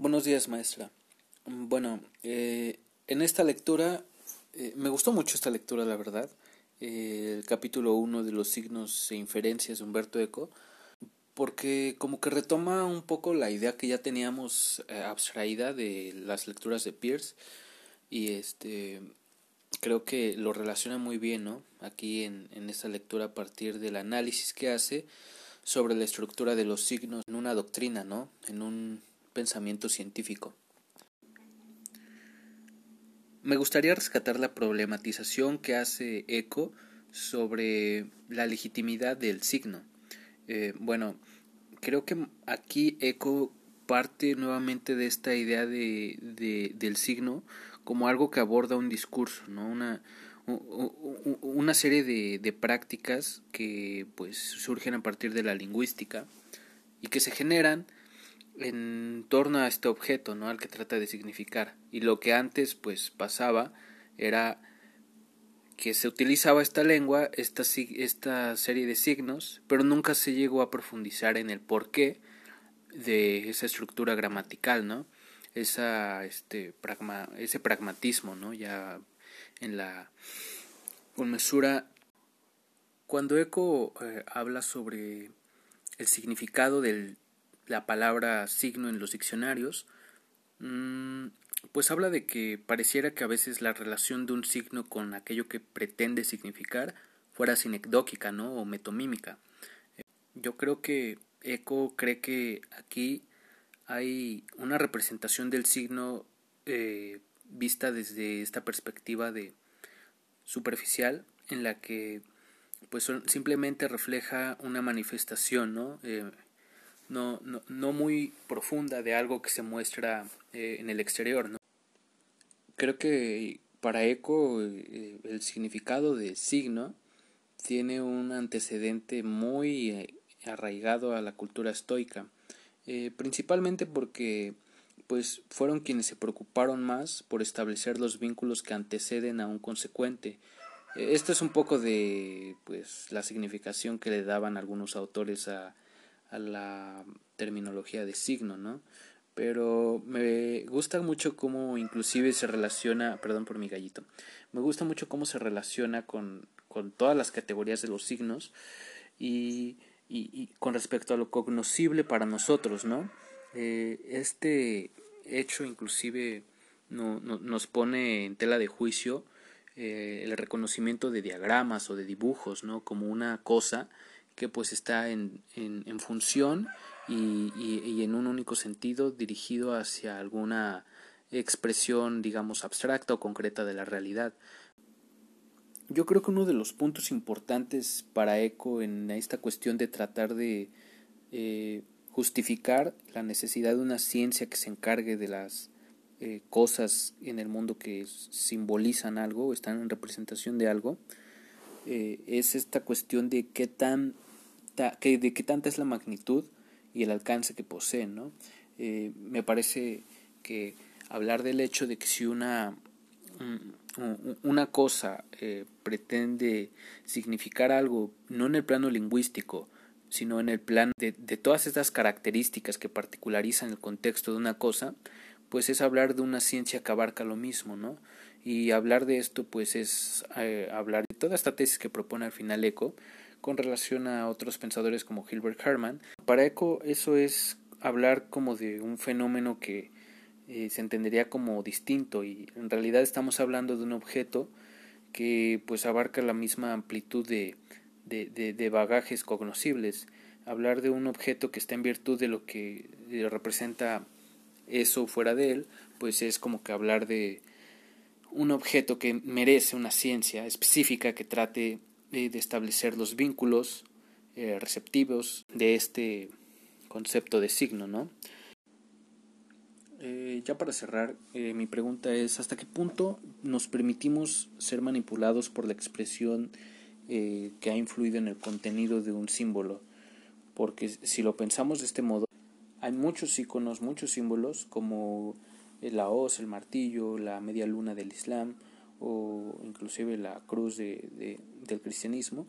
Buenos días, maestra. Bueno, eh, en esta lectura, eh, me gustó mucho esta lectura, la verdad. Eh, el capítulo 1 de los signos e inferencias de Humberto Eco, porque como que retoma un poco la idea que ya teníamos abstraída de las lecturas de Pierce y este creo que lo relaciona muy bien, ¿no? Aquí en, en esta lectura a partir del análisis que hace sobre la estructura de los signos en una doctrina, ¿no? En un pensamiento científico. Me gustaría rescatar la problematización que hace Eco sobre la legitimidad del signo. Eh, bueno, creo que aquí Eco parte nuevamente de esta idea de, de, del signo como algo que aborda un discurso, ¿no? una, una serie de, de prácticas que pues surgen a partir de la lingüística y que se generan en torno a este objeto, ¿no? Al que trata de significar. Y lo que antes, pues, pasaba era que se utilizaba esta lengua, esta, esta serie de signos, pero nunca se llegó a profundizar en el porqué de esa estructura gramatical, ¿no? Esa, este, pragma, ese pragmatismo, ¿no? Ya en la mesura Cuando Eco eh, habla sobre el significado del la palabra signo en los diccionarios, mm, pues habla de que pareciera que a veces la relación de un signo con aquello que pretende significar fuera sinecdóquica, ¿no? o metomímica. Yo creo que Eco cree que aquí hay una representación del signo eh, vista desde esta perspectiva de superficial en la que pues simplemente refleja una manifestación, ¿no? Eh, no, no, no muy profunda de algo que se muestra eh, en el exterior. ¿no? Creo que para Eco eh, el significado de signo tiene un antecedente muy eh, arraigado a la cultura estoica, principalmente porque pues fueron quienes se preocuparon más por establecer los vínculos que anteceden a un consecuente. Esto es un poco de pues la significación que le daban algunos autores a a la terminología de signo, ¿no? Pero me gusta mucho cómo inclusive se relaciona, perdón por mi gallito, me gusta mucho cómo se relaciona con, con todas las categorías de los signos y, y, con respecto a lo cognoscible para nosotros, ¿no? Eh, este hecho inclusive no, nos pone en tela de juicio eh, el reconocimiento de diagramas o de dibujos, ¿no? Como una cosa que pues está en, en, función y, y, en un único sentido dirigido hacia alguna expresión digamos abstracta o concreta de la realidad. Yo creo que uno de los puntos importantes para ECO en esta cuestión de tratar de eh, justificar la necesidad de una ciencia que se encargue de las eh, cosas en el mundo que simbolizan algo, están en representación de algo, eh, es esta cuestión de qué tan que, de qué tanta es la magnitud y el alcance que poseen. ¿no? Eh, me parece que hablar del hecho de que si una, una cosa eh, pretende significar algo, no en el plano lingüístico, sino en el plano de, de, todas estas características que particularizan el contexto de una cosa, pues es hablar de una ciencia que abarca lo mismo, ¿no? Y hablar de esto, pues es eh, hablar de toda esta tesis que propone al final Eco, con relación a otros pensadores como Hilbert Hermann. Para Eco eso es hablar como de un fenómeno que eh, se entendería como distinto y en realidad estamos hablando de un objeto que pues abarca la misma amplitud de, de, de, bagajes cognoscibles. Hablar de un objeto que está en virtud de lo que representa eso fuera de él, pues es como que hablar de un objeto que merece una ciencia específica que trate de establecer los vínculos eh, receptivos de este concepto de signo, ¿no? Eh, ya para cerrar, eh, mi pregunta es ¿hasta qué punto nos permitimos ser manipulados por la expresión que ha influido en el contenido de un símbolo? Porque si lo pensamos de este modo, hay muchos iconos, muchos símbolos como la hoz, el martillo, la media luna del Islam, o inclusive la cruz de, del cristianismo,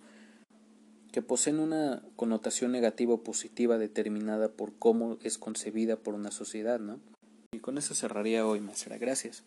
que poseen una connotación negativa o positiva determinada por cómo es concebida por una sociedad, ¿no? Y con eso cerraría hoy, maestra. Gracias.